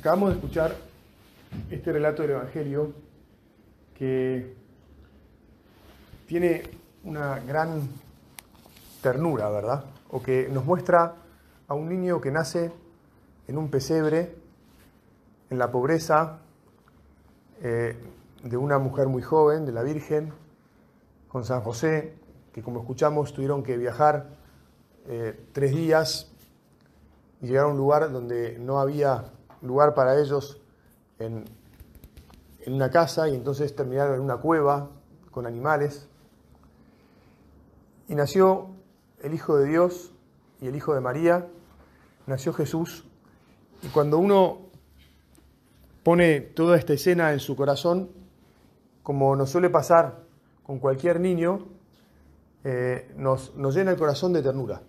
Acabamos de escuchar este relato del Evangelio que tiene una gran ternura, ¿verdad? O que nos muestra a un niño que nace en un pesebre, en la pobreza, eh, de una mujer muy joven, de la Virgen, con San José, que como escuchamos tuvieron que viajar eh, tres días y llegar a un lugar donde no había lugar para ellos en, una casa y entonces terminaron en una cueva con animales. Y nació el Hijo de Dios y el Hijo de María, nació Jesús. Y cuando uno pone toda esta escena en su corazón, como nos suele pasar con cualquier niño, eh, nos, nos llena el corazón de ternura.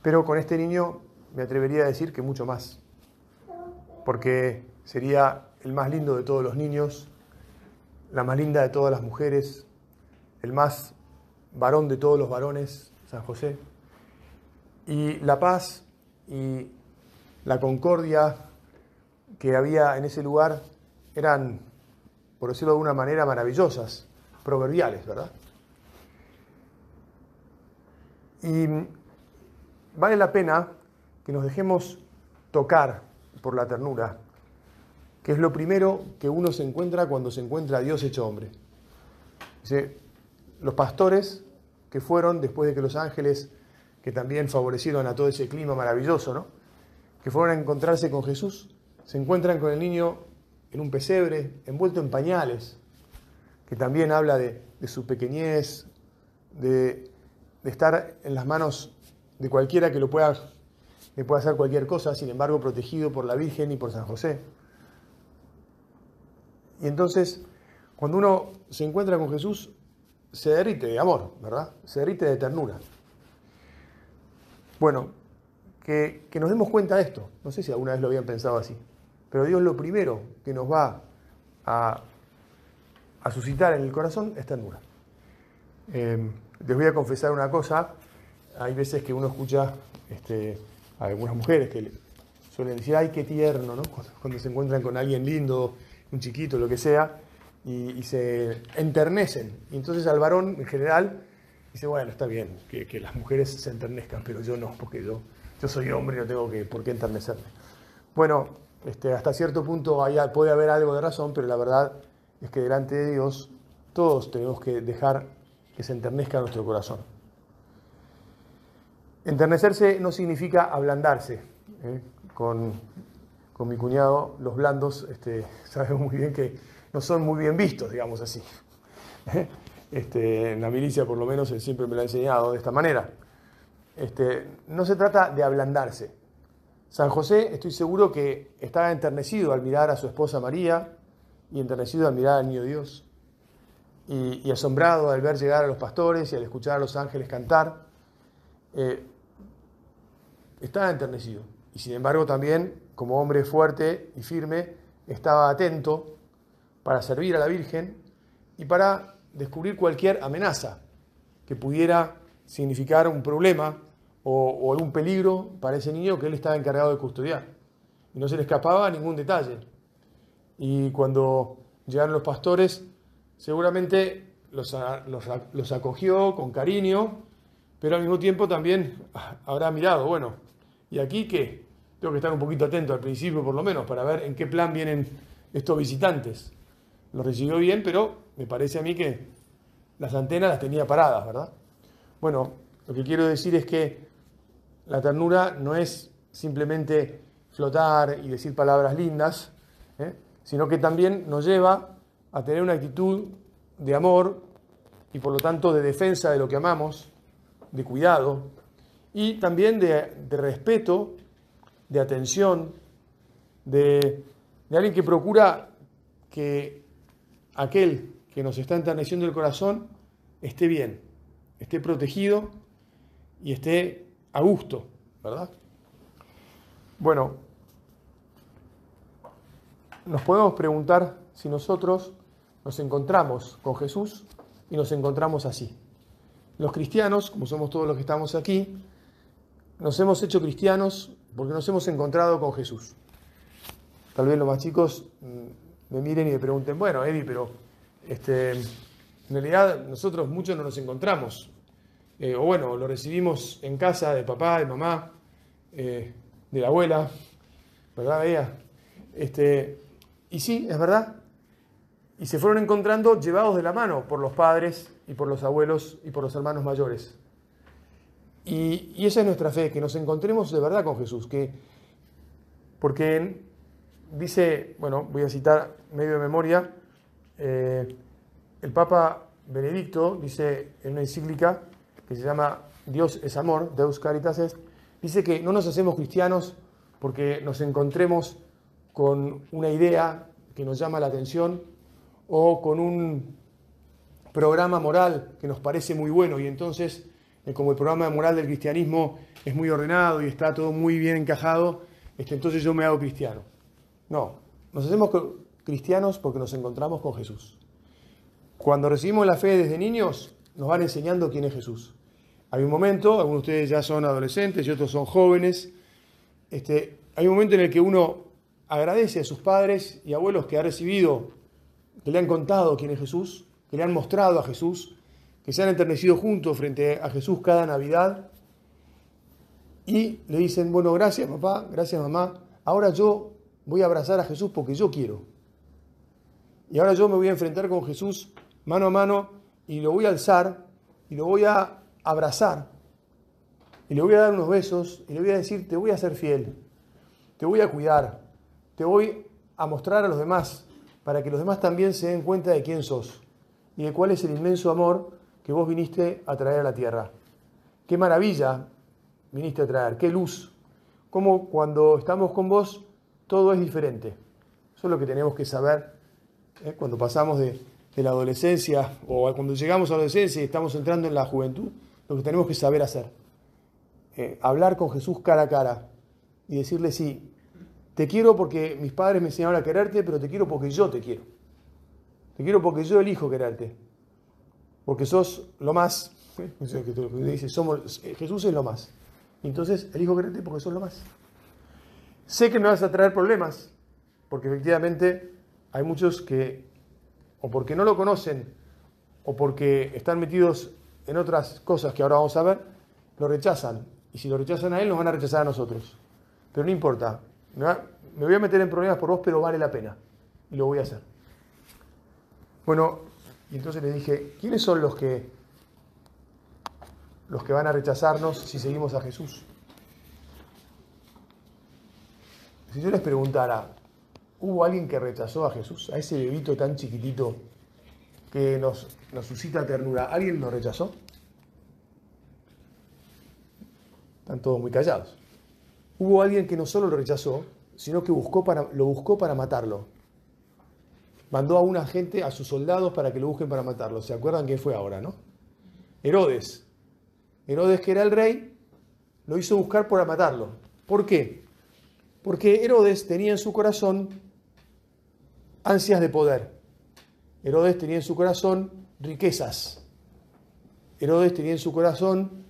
Pero con este niño me atrevería a decir que mucho más porque sería el más lindo de todos los niños, la más linda de todas las mujeres, el más varón de todos los varones, San José. Y la paz y la concordia que había en ese lugar eran, por decirlo de alguna manera, maravillosas, proverbiales, ¿verdad? Y vale la pena que nos dejemos tocar por la ternura, que es lo primero que uno se encuentra cuando se encuentra a Dios hecho hombre. Dice, los pastores que fueron después de que los ángeles, que también favorecieron a todo ese clima maravilloso, ¿no? que fueron a encontrarse con Jesús, se encuentran con el niño en un pesebre, envuelto en pañales, que también habla de, su pequeñez, de, de estar en las manos de cualquiera que lo pueda le puede hacer cualquier cosa, sin embargo protegido por la Virgen y por San José. Y entonces, cuando uno se encuentra con Jesús, se derrite de amor, ¿verdad? Se derrite de ternura. Bueno, que, nos demos cuenta de esto. No sé si alguna vez lo habían pensado así. Pero Dios lo primero que nos va a, suscitar en el corazón es ternura. Eh, les voy a confesar una cosa. Hay veces que uno escucha este, algunas mujeres que suelen decir, ay, qué tierno, ¿no? Cuando se encuentran con alguien lindo, un chiquito, lo que sea, y, se enternecen. Y entonces al varón en general dice, bueno, está bien que, las mujeres se enternezcan, pero yo no, porque yo, yo soy hombre y no tengo que, por qué enternecerme. Bueno, este, hasta cierto punto puede haber algo de razón, pero la verdad es que delante de Dios todos tenemos que dejar que se enternezca nuestro corazón. Enternecerse no significa ablandarse. ¿eh? Con, mi cuñado, los blandos, este, sabemos muy bien que no son muy bien vistos, digamos así. ¿eh? Este, en la milicia, por lo menos, él siempre me lo ha enseñado de esta manera. Este, no se trata de ablandarse. San José, estoy seguro que estaba enternecido al mirar a su esposa María y enternecido al mirar al niño Dios y, asombrado al ver llegar a los pastores y al escuchar a los ángeles cantar. Eh, estaba enternecido. Y sin embargo también, como hombre fuerte y firme, estaba atento para servir a la Virgen y para descubrir cualquier amenaza que pudiera significar un problema o, algún peligro para ese niño que él estaba encargado de custodiar. Y no se le escapaba ningún detalle. Y cuando llegaron los pastores, seguramente los, los acogió con cariño, pero al mismo tiempo también habrá mirado, bueno, ¿Y aquí qué? Tengo que estar un poquito atento al principio por lo menos para ver en qué plan vienen estos visitantes. Lo recibió bien, pero me parece a mí que las antenas las tenía paradas, ¿verdad? Bueno, lo que quiero decir es que la ternura no es simplemente flotar y decir palabras lindas, ¿eh? sino que también nos lleva a tener una actitud de amor y por lo tanto de defensa de lo que amamos, de cuidado, y también de, respeto, de atención, de, alguien que procura que aquel que nos está enterneciendo el corazón esté bien, esté protegido y esté a gusto, ¿verdad? Bueno, nos podemos preguntar si nosotros nos encontramos con Jesús y nos encontramos así. Los cristianos, como somos todos los que estamos aquí, nos hemos hecho cristianos porque nos hemos encontrado con Jesús. tal vez los más chicos mm, me miren y me pregunten, bueno, Eddie, pero este, en realidad nosotros muchos no nos encontramos. Eh, o bueno, lo recibimos en casa de papá, de mamá, eh, de la abuela, ¿verdad, Bella? Este, y sí, es verdad. Y se fueron encontrando llevados de la mano por los padres y por los abuelos y por los hermanos mayores. Y, esa es nuestra fe, que nos encontremos de verdad con Jesús, que, porque dice, bueno, voy a citar medio de memoria, eh, el Papa Benedicto dice en una encíclica que se llama Dios es amor, Deus Caritas est, dice que no nos hacemos cristianos porque nos encontremos con una idea que nos llama la atención o con un programa moral que nos parece muy bueno y entonces como el programa moral del cristianismo es muy ordenado y está todo muy bien encajado, este, entonces yo me hago cristiano. No, nos hacemos cristianos porque nos encontramos con Jesús. Cuando recibimos la fe desde niños, nos van enseñando quién es Jesús. Hay un momento, algunos de ustedes ya son adolescentes y otros son jóvenes, este, hay un momento en el que uno agradece a sus padres y abuelos que ha recibido, que le han contado quién es Jesús, que le han mostrado a Jesús, que se han enternecido juntos frente a Jesús cada Navidad y le dicen, bueno, gracias papá, gracias mamá, ahora yo voy a abrazar a Jesús porque yo quiero. Y ahora yo me voy a enfrentar con Jesús mano a mano y lo voy a alzar y lo voy a abrazar y le voy a dar unos besos y le voy a decir, te voy a ser fiel, te voy a cuidar, te voy a mostrar a los demás para que los demás también se den cuenta de quién sos y de cuál es el inmenso amor que vos viniste a traer a la tierra. Qué maravilla viniste a traer, qué luz. Cómo cuando estamos con vos todo es diferente. Eso es lo que tenemos que saber ¿eh? cuando pasamos de, la adolescencia o cuando llegamos a la adolescencia y estamos entrando en la juventud. Lo que tenemos que saber hacer. Eh, hablar con Jesús cara a cara y decirle, sí, te quiero porque mis padres me enseñaron a quererte, pero te quiero porque yo te quiero. Te quiero porque yo elijo quererte porque sos lo más. Dice, somos, Jesús es lo más. Entonces, elijo creerte porque sos lo más. Sé que me vas a traer problemas, porque efectivamente hay muchos que, o porque no lo conocen, o porque están metidos en otras cosas que ahora vamos a ver, lo rechazan. Y si lo rechazan a él, nos van a rechazar a nosotros. Pero no importa. Me voy a meter en problemas por vos, pero vale la pena. Y lo voy a hacer. Bueno, y entonces le dije, ¿quiénes son los que, los que van a rechazarnos si seguimos a Jesús? Si yo les preguntara, ¿hubo alguien que rechazó a Jesús? A ese bebito tan chiquitito que nos, nos suscita ternura, ¿alguien lo rechazó? Están todos muy callados. Hubo alguien que no solo lo rechazó, sino que buscó para, lo buscó para matarlo mandó a una gente, a sus soldados, para que lo busquen para matarlo. ¿Se acuerdan quién fue ahora, no? Herodes. Herodes, que era el rey, lo hizo buscar para matarlo. ¿Por qué? Porque Herodes tenía en su corazón ansias de poder. Herodes tenía en su corazón riquezas. Herodes tenía en su corazón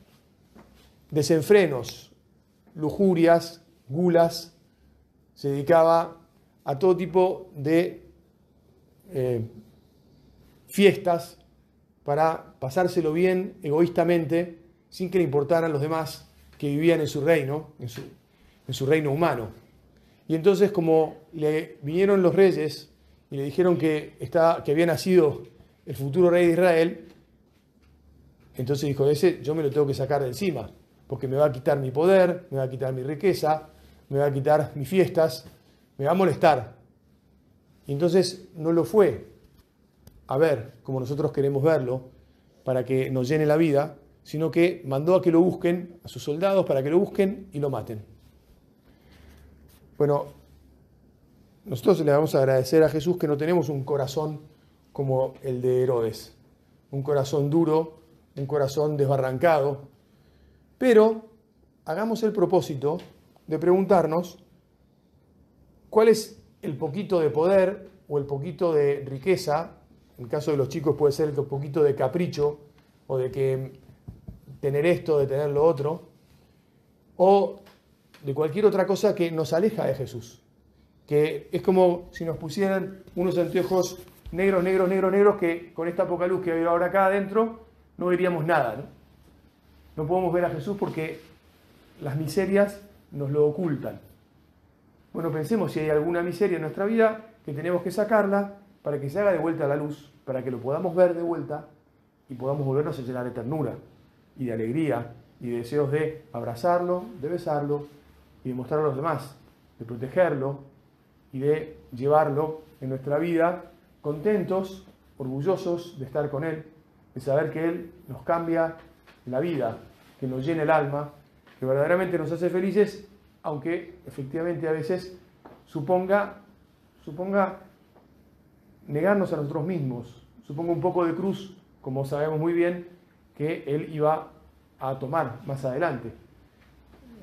desenfrenos, lujurias, gulas. Se dedicaba a todo tipo de eh, fiestas para pasárselo bien egoístamente, sin que le importaran los demás que vivían en su reino, en su, en su reino humano. Y entonces como le vinieron los reyes y le dijeron que, está, que había nacido el futuro rey de Israel, entonces dijo, ese yo me lo tengo que sacar de encima, porque me va a quitar mi poder, me va a quitar mi riqueza, me va a quitar mis fiestas, me va a molestar. Y entonces no lo fue a ver como nosotros queremos verlo para que nos llene la vida, sino que mandó a que lo busquen, a sus soldados, para que lo busquen y lo maten. Bueno, nosotros le vamos a agradecer a Jesús que no tenemos un corazón como el de Herodes, un corazón duro, un corazón desbarrancado, pero hagamos el propósito de preguntarnos cuál es el poquito de poder o el poquito de riqueza, en el caso de los chicos puede ser el poquito de capricho o de que tener esto, de tener lo otro, o de cualquier otra cosa que nos aleja de Jesús. que es como si nos pusieran unos anteojos negros, negros, negros, negros, que con esta poca luz que hay ahora acá adentro no veríamos nada. ¿no? no podemos ver a Jesús porque las miserias nos lo ocultan. Bueno, pensemos si hay alguna miseria en nuestra vida que tenemos que sacarla para que se haga de vuelta a la luz, para que lo podamos ver de vuelta y podamos volvernos a llenar de ternura y de alegría y de deseos de abrazarlo, de besarlo y de mostrarlo a los demás, de protegerlo y de llevarlo en nuestra vida contentos, orgullosos de estar con Él, de saber que Él nos cambia la vida, que nos llena el alma, que verdaderamente nos hace felices, aunque efectivamente a veces suponga, suponga negarnos a nosotros mismos, suponga un poco de cruz, como sabemos muy bien que Él iba a tomar más adelante.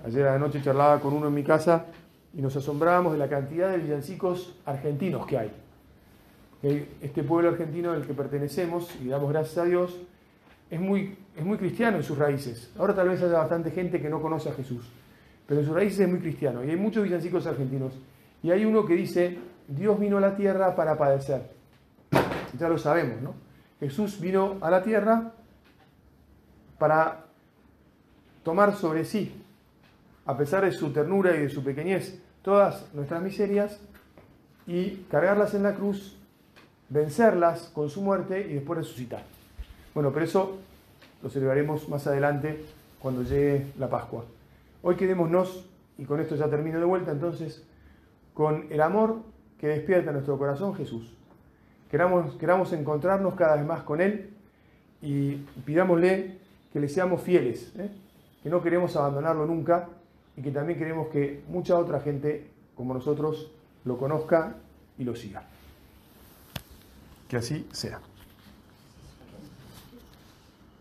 Ayer a noche charlaba con uno en mi casa y nos asombrábamos de la cantidad de villancicos argentinos que hay. Este pueblo argentino al que pertenecemos, y damos gracias a Dios, es muy, es muy cristiano en sus raíces. Ahora tal vez haya bastante gente que no conoce a Jesús, pero en sus raíces es muy cristiano. Y hay muchos villancicos argentinos. Y hay uno que dice, Dios vino a la tierra para padecer. Ya lo sabemos, ¿no? Jesús vino a la tierra para tomar sobre sí, a pesar de su ternura y de su pequeñez, todas nuestras miserias y cargarlas en la cruz, vencerlas con su muerte y después resucitar. Bueno, pero eso lo celebraremos más adelante cuando llegue la Pascua. Hoy quedémonos, y con esto ya termino de vuelta entonces, con el amor que despierta nuestro corazón Jesús. Queramos, queramos encontrarnos cada vez más con Él y pidámosle que le seamos fieles, ¿eh? que no queremos abandonarlo nunca y que también queremos que mucha otra gente como nosotros lo conozca y lo siga. Que así sea.